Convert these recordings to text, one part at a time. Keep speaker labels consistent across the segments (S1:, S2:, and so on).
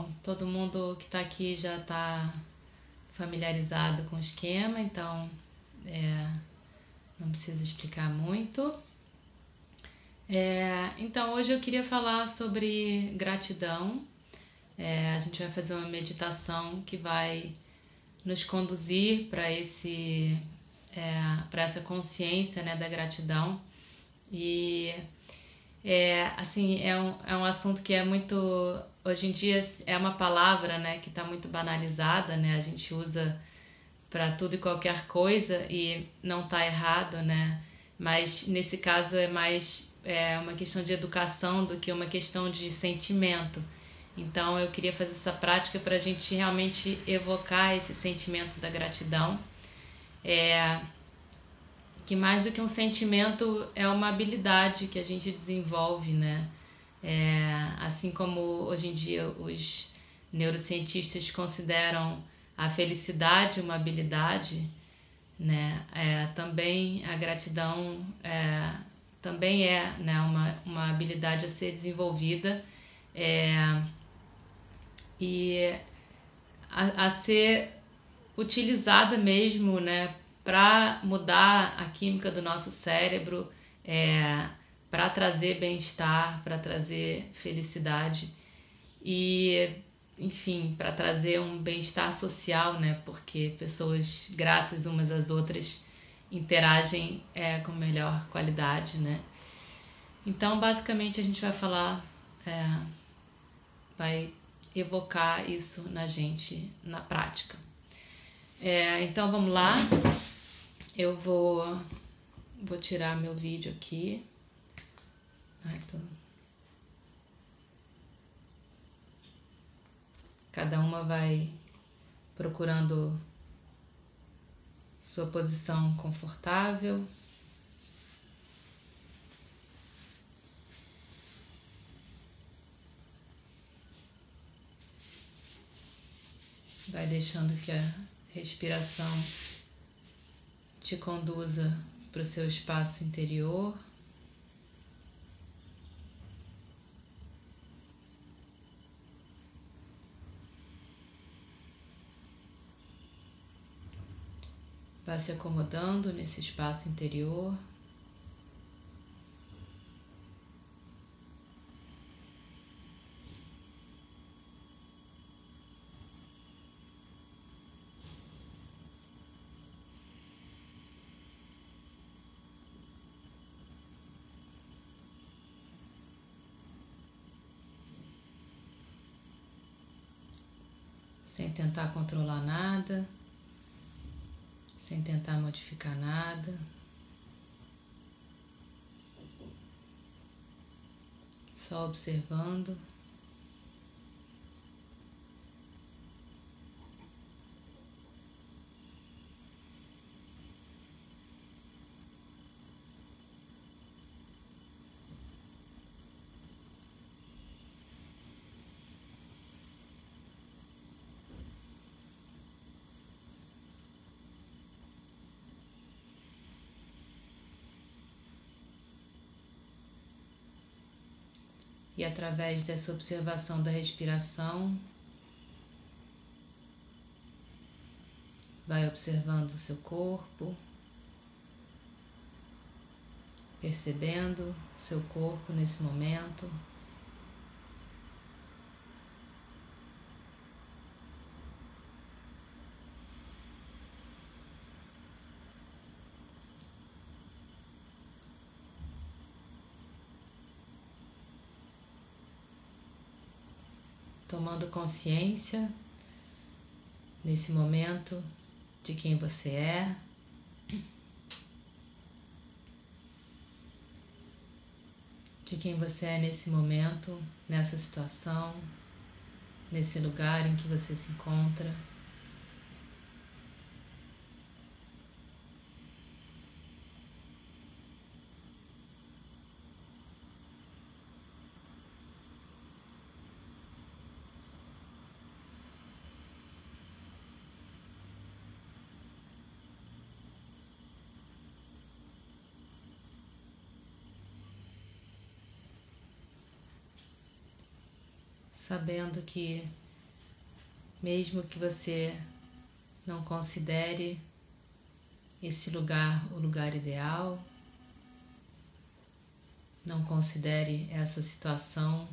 S1: Bom, todo mundo que está aqui já está familiarizado com o esquema, então é, não preciso explicar muito. É, Então, hoje eu queria falar sobre gratidão. É, a gente vai fazer uma meditação que vai nos conduzir para esse é, para essa consciência né, da gratidão e é, assim, é um, é um assunto que é muito. Hoje em dia é uma palavra né, que está muito banalizada, né? A gente usa para tudo e qualquer coisa e não está errado, né? Mas nesse caso é mais é, uma questão de educação do que uma questão de sentimento. Então eu queria fazer essa prática para a gente realmente evocar esse sentimento da gratidão. É, que mais do que um sentimento é uma habilidade que a gente desenvolve, né? É, assim como hoje em dia os neurocientistas consideram a felicidade uma habilidade, né? É, também a gratidão é, também é né, uma, uma habilidade a ser desenvolvida é, e a, a ser utilizada mesmo, né? para mudar a química do nosso cérebro, é, para trazer bem-estar, para trazer felicidade e, enfim, para trazer um bem-estar social, né? Porque pessoas gratas umas às outras interagem é, com melhor qualidade, né? Então, basicamente, a gente vai falar, é, vai evocar isso na gente na prática. É, então, vamos lá. Eu vou, vou tirar meu vídeo aqui. Tô... Cada uma vai procurando sua posição confortável. Vai deixando que a respiração te conduza para o seu espaço interior. Vá se acomodando nesse espaço interior. sem tentar controlar nada, sem tentar modificar nada. Só observando. E através dessa observação da respiração, vai observando o seu corpo, percebendo seu corpo nesse momento. Tomando consciência nesse momento de quem você é. De quem você é nesse momento, nessa situação, nesse lugar em que você se encontra. Sabendo que, mesmo que você não considere esse lugar o lugar ideal, não considere essa situação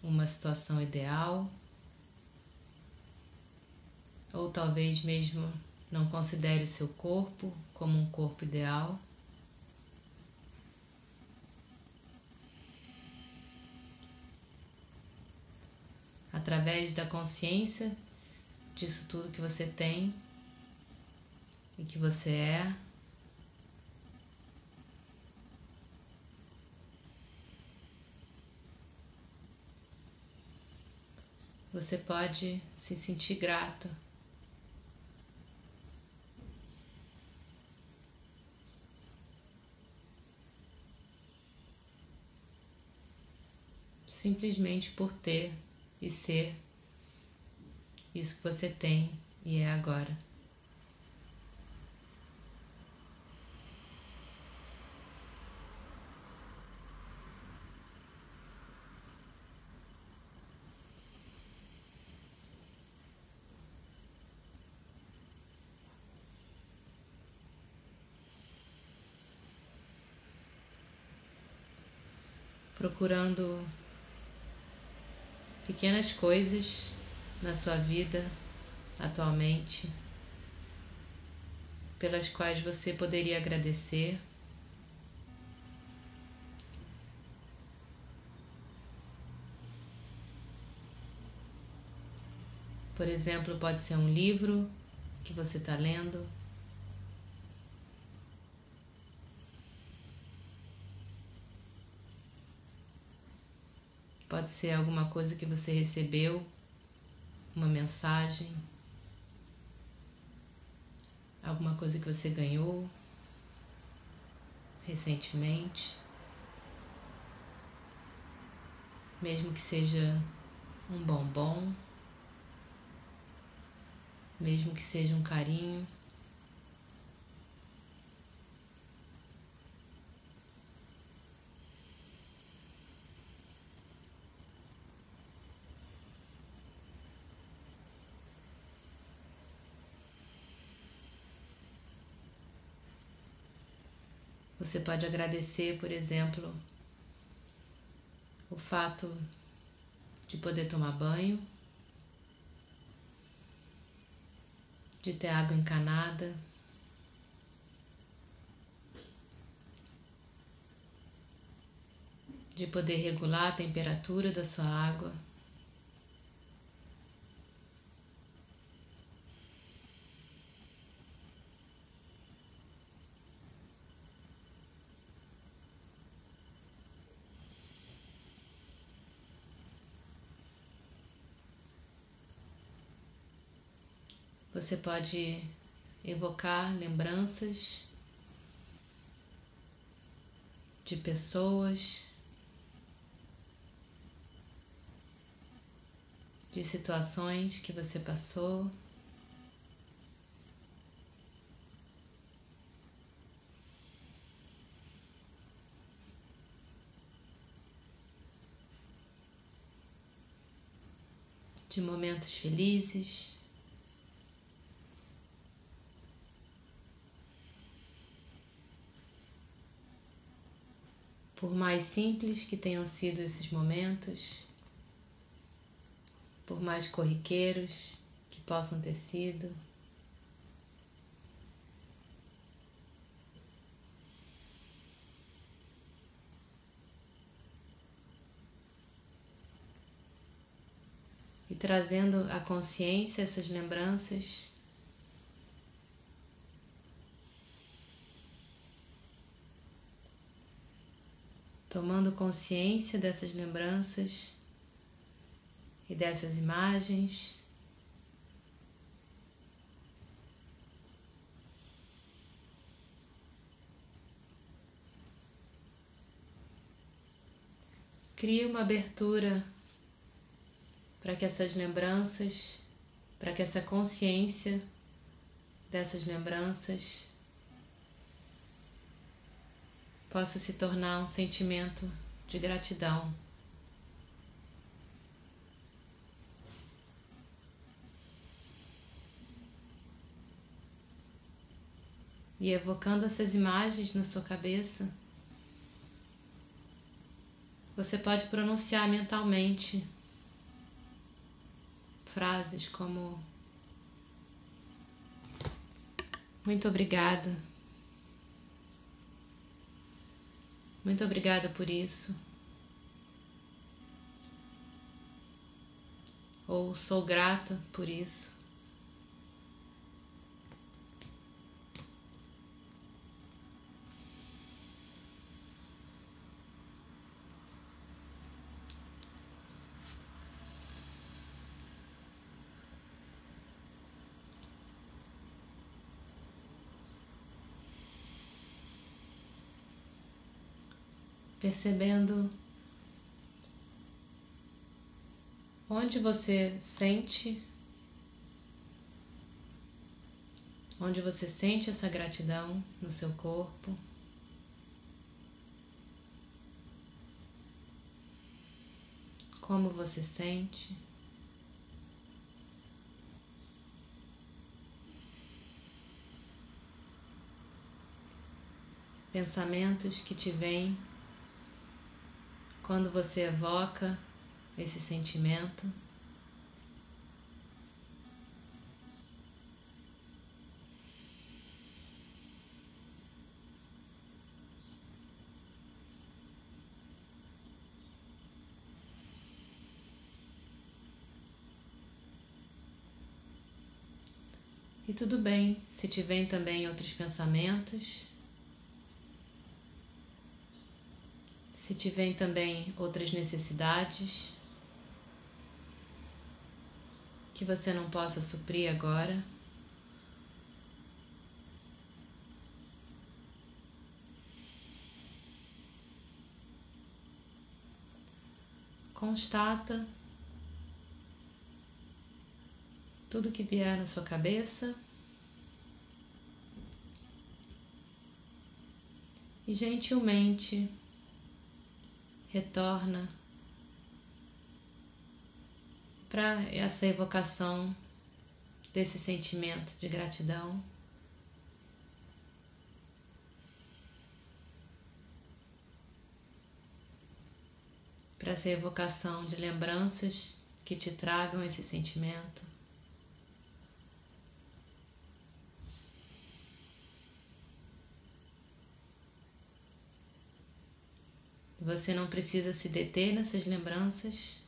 S1: uma situação ideal, ou talvez mesmo não considere o seu corpo como um corpo ideal. Através da consciência disso tudo que você tem e que você é. Você pode se sentir grato. Simplesmente por ter e ser isso que você tem e é agora. procurando pequenas coisas na sua vida atualmente pelas quais você poderia agradecer. Por exemplo, pode ser um livro que você está lendo. Pode ser alguma coisa que você recebeu, uma mensagem, alguma coisa que você ganhou? Recentemente, mesmo que seja um bombom, mesmo que seja um carinho. Você pode agradecer, por exemplo, o fato de poder tomar banho, de ter água encanada, de poder regular a temperatura da sua água. Você pode evocar lembranças de pessoas, de situações que você passou. De momentos felizes. Por mais simples que tenham sido esses momentos, por mais corriqueiros que possam ter sido, e trazendo a consciência essas lembranças. Tomando consciência dessas lembranças e dessas imagens. Cria uma abertura para que essas lembranças, para que essa consciência dessas lembranças possa se tornar um sentimento de gratidão. E evocando essas imagens na sua cabeça, você pode pronunciar mentalmente frases como Muito obrigada. Muito obrigada por isso. Ou sou grata por isso. Percebendo onde você sente, onde você sente essa gratidão no seu corpo. Como você sente. Pensamentos que te vêm quando você evoca esse sentimento, E tudo bem se tiver também outros pensamentos. Se tiver também outras necessidades que você não possa suprir agora, constata tudo que vier na sua cabeça e gentilmente retorna para essa evocação desse sentimento de gratidão. Para essa evocação de lembranças que te tragam esse sentimento. Você não precisa se deter nessas lembranças.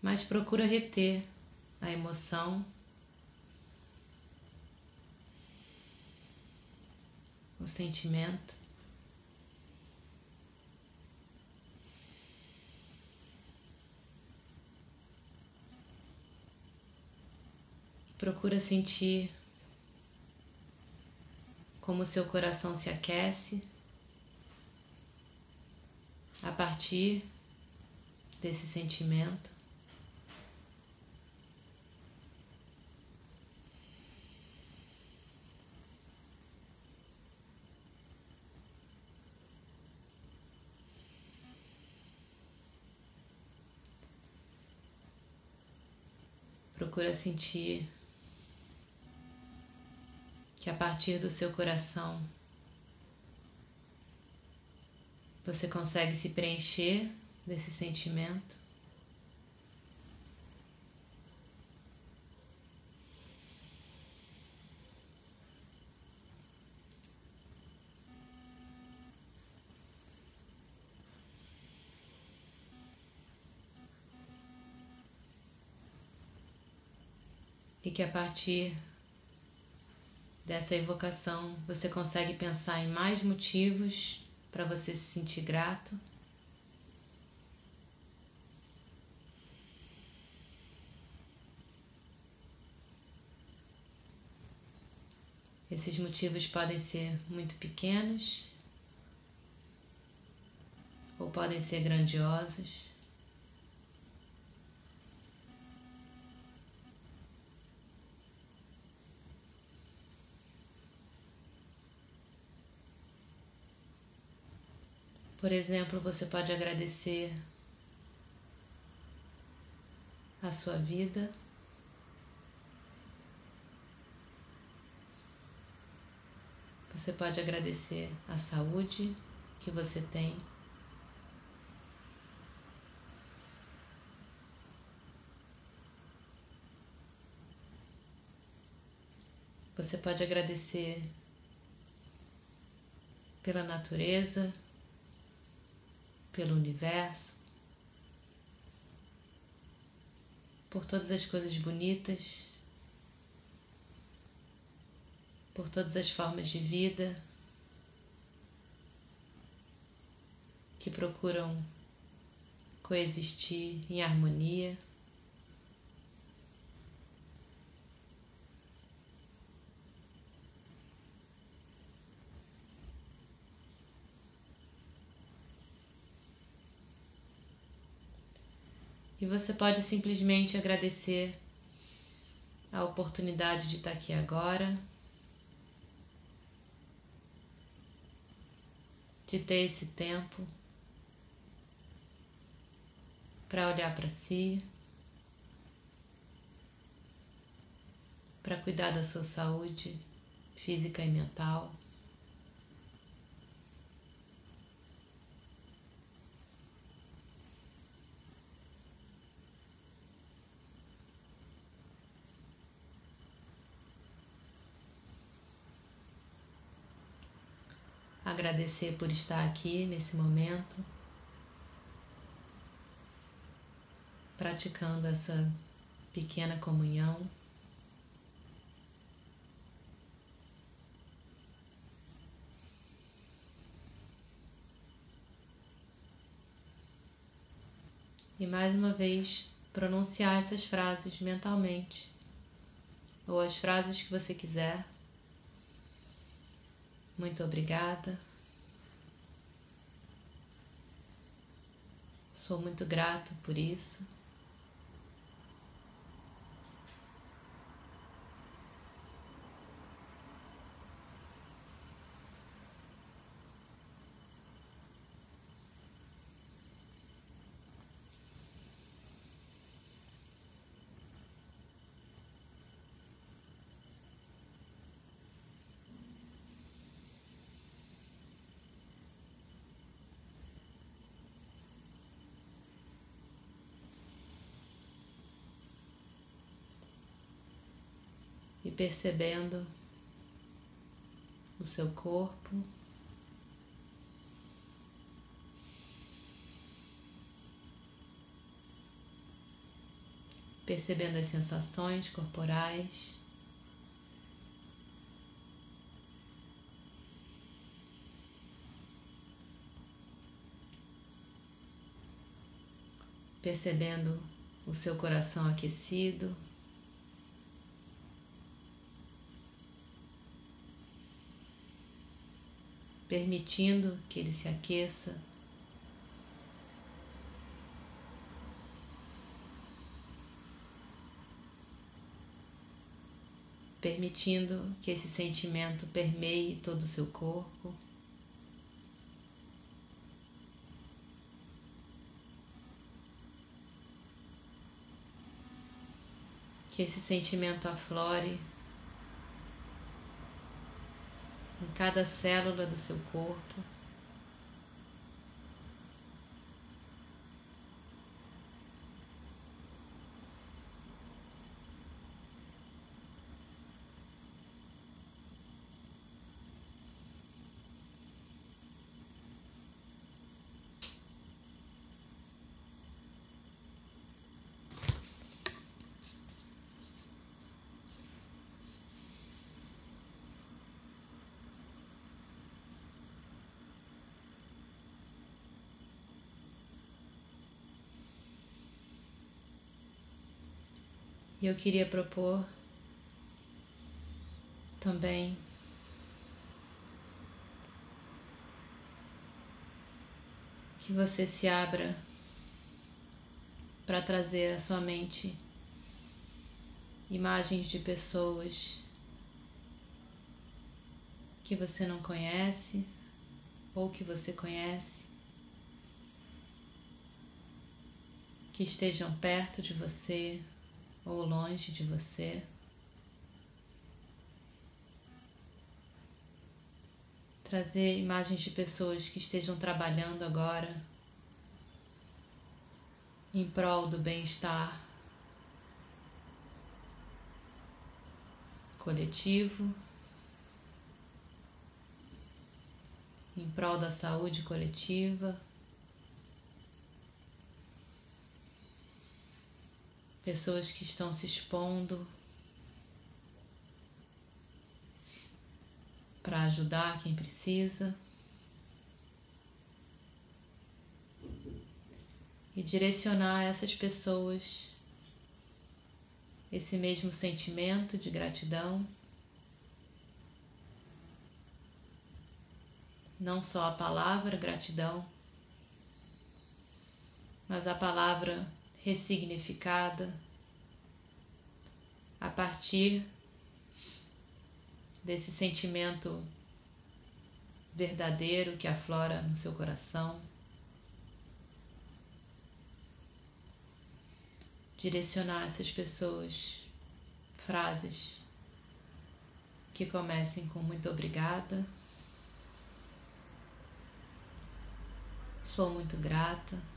S1: Mas procura reter a emoção, o sentimento. Procura sentir como seu coração se aquece a partir desse sentimento. Procura sentir que a partir do seu coração você consegue se preencher desse sentimento. E que a partir dessa evocação você consegue pensar em mais motivos para você se sentir grato. Esses motivos podem ser muito pequenos ou podem ser grandiosos. Por exemplo, você pode agradecer a sua vida. Você pode agradecer a saúde que você tem. Você pode agradecer pela natureza, pelo universo, por todas as coisas bonitas, por todas as formas de vida que procuram coexistir em harmonia. E você pode simplesmente agradecer a oportunidade de estar aqui agora, de ter esse tempo para olhar para si, para cuidar da sua saúde física e mental. Agradecer por estar aqui nesse momento, praticando essa pequena comunhão. E mais uma vez pronunciar essas frases mentalmente, ou as frases que você quiser. Muito obrigada. Sou muito grato por isso. Percebendo o seu corpo. Percebendo as sensações corporais. Percebendo o seu coração aquecido. Permitindo que ele se aqueça. Permitindo que esse sentimento permeie todo o seu corpo. Que esse sentimento aflore em cada célula do seu corpo. E eu queria propor também que você se abra para trazer à sua mente imagens de pessoas que você não conhece ou que você conhece, que estejam perto de você ou longe de você. Trazer imagens de pessoas que estejam trabalhando agora em prol do bem-estar coletivo, em prol da saúde coletiva. Pessoas que estão se expondo para ajudar quem precisa. E direcionar essas pessoas esse mesmo sentimento de gratidão. Não só a palavra gratidão, mas a palavra ressignificada a partir desse sentimento verdadeiro que aflora no seu coração. direcionar essas pessoas frases que comecem com muito obrigada. Sou muito grata.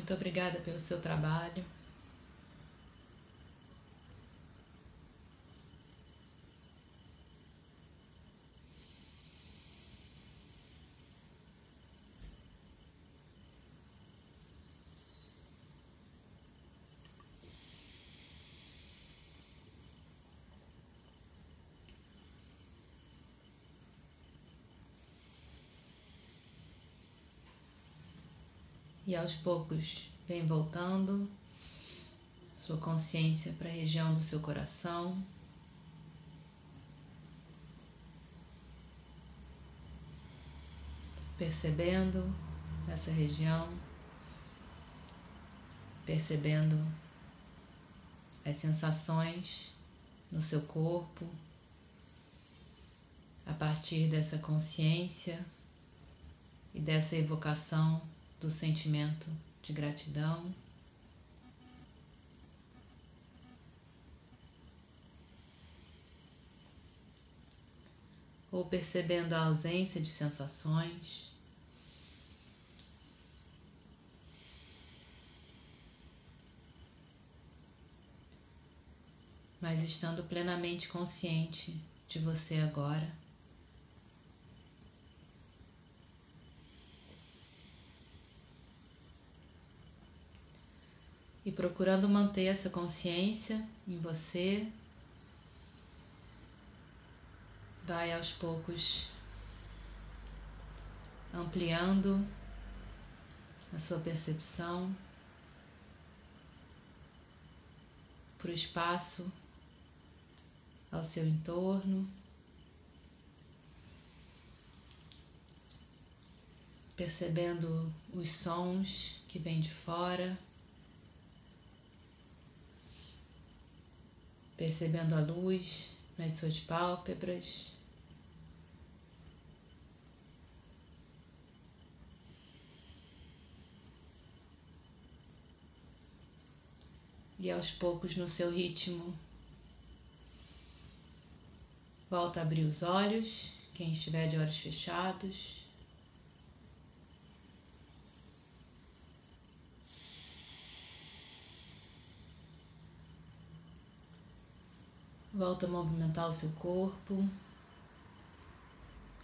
S1: Muito obrigada pelo seu trabalho. E aos poucos vem voltando sua consciência para a região do seu coração. Percebendo essa região, percebendo as sensações no seu corpo, a partir dessa consciência e dessa evocação do sentimento de gratidão. Ou percebendo a ausência de sensações. Mas estando plenamente consciente de você agora. E procurando manter essa consciência em você, vai aos poucos ampliando a sua percepção para o espaço ao seu entorno. Percebendo os sons que vêm de fora. Percebendo a luz nas suas pálpebras. E aos poucos, no seu ritmo, volta a abrir os olhos, quem estiver de olhos fechados. Volta a movimentar o seu corpo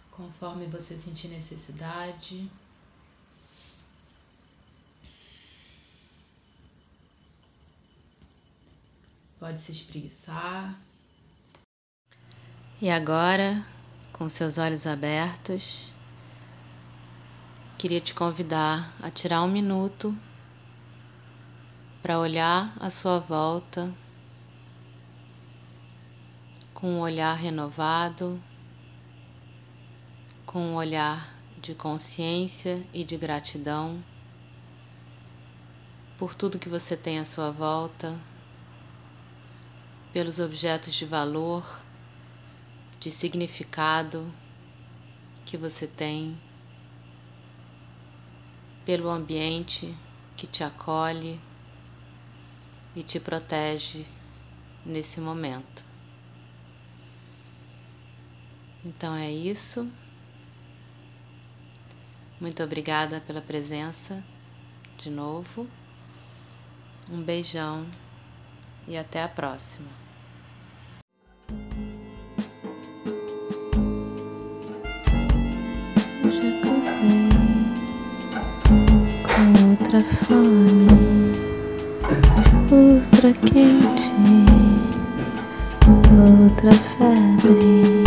S1: conforme você sentir necessidade. Pode se espreguiçar. E agora, com seus olhos abertos, queria te convidar a tirar um minuto para olhar à sua volta com um olhar renovado, com um olhar de consciência e de gratidão por tudo que você tem à sua volta, pelos objetos de valor, de significado que você tem, pelo ambiente que te acolhe e te protege nesse momento. Então é isso. Muito obrigada pela presença de novo. Um beijão e até a próxima.
S2: Outra fome, outra quente, outra febre.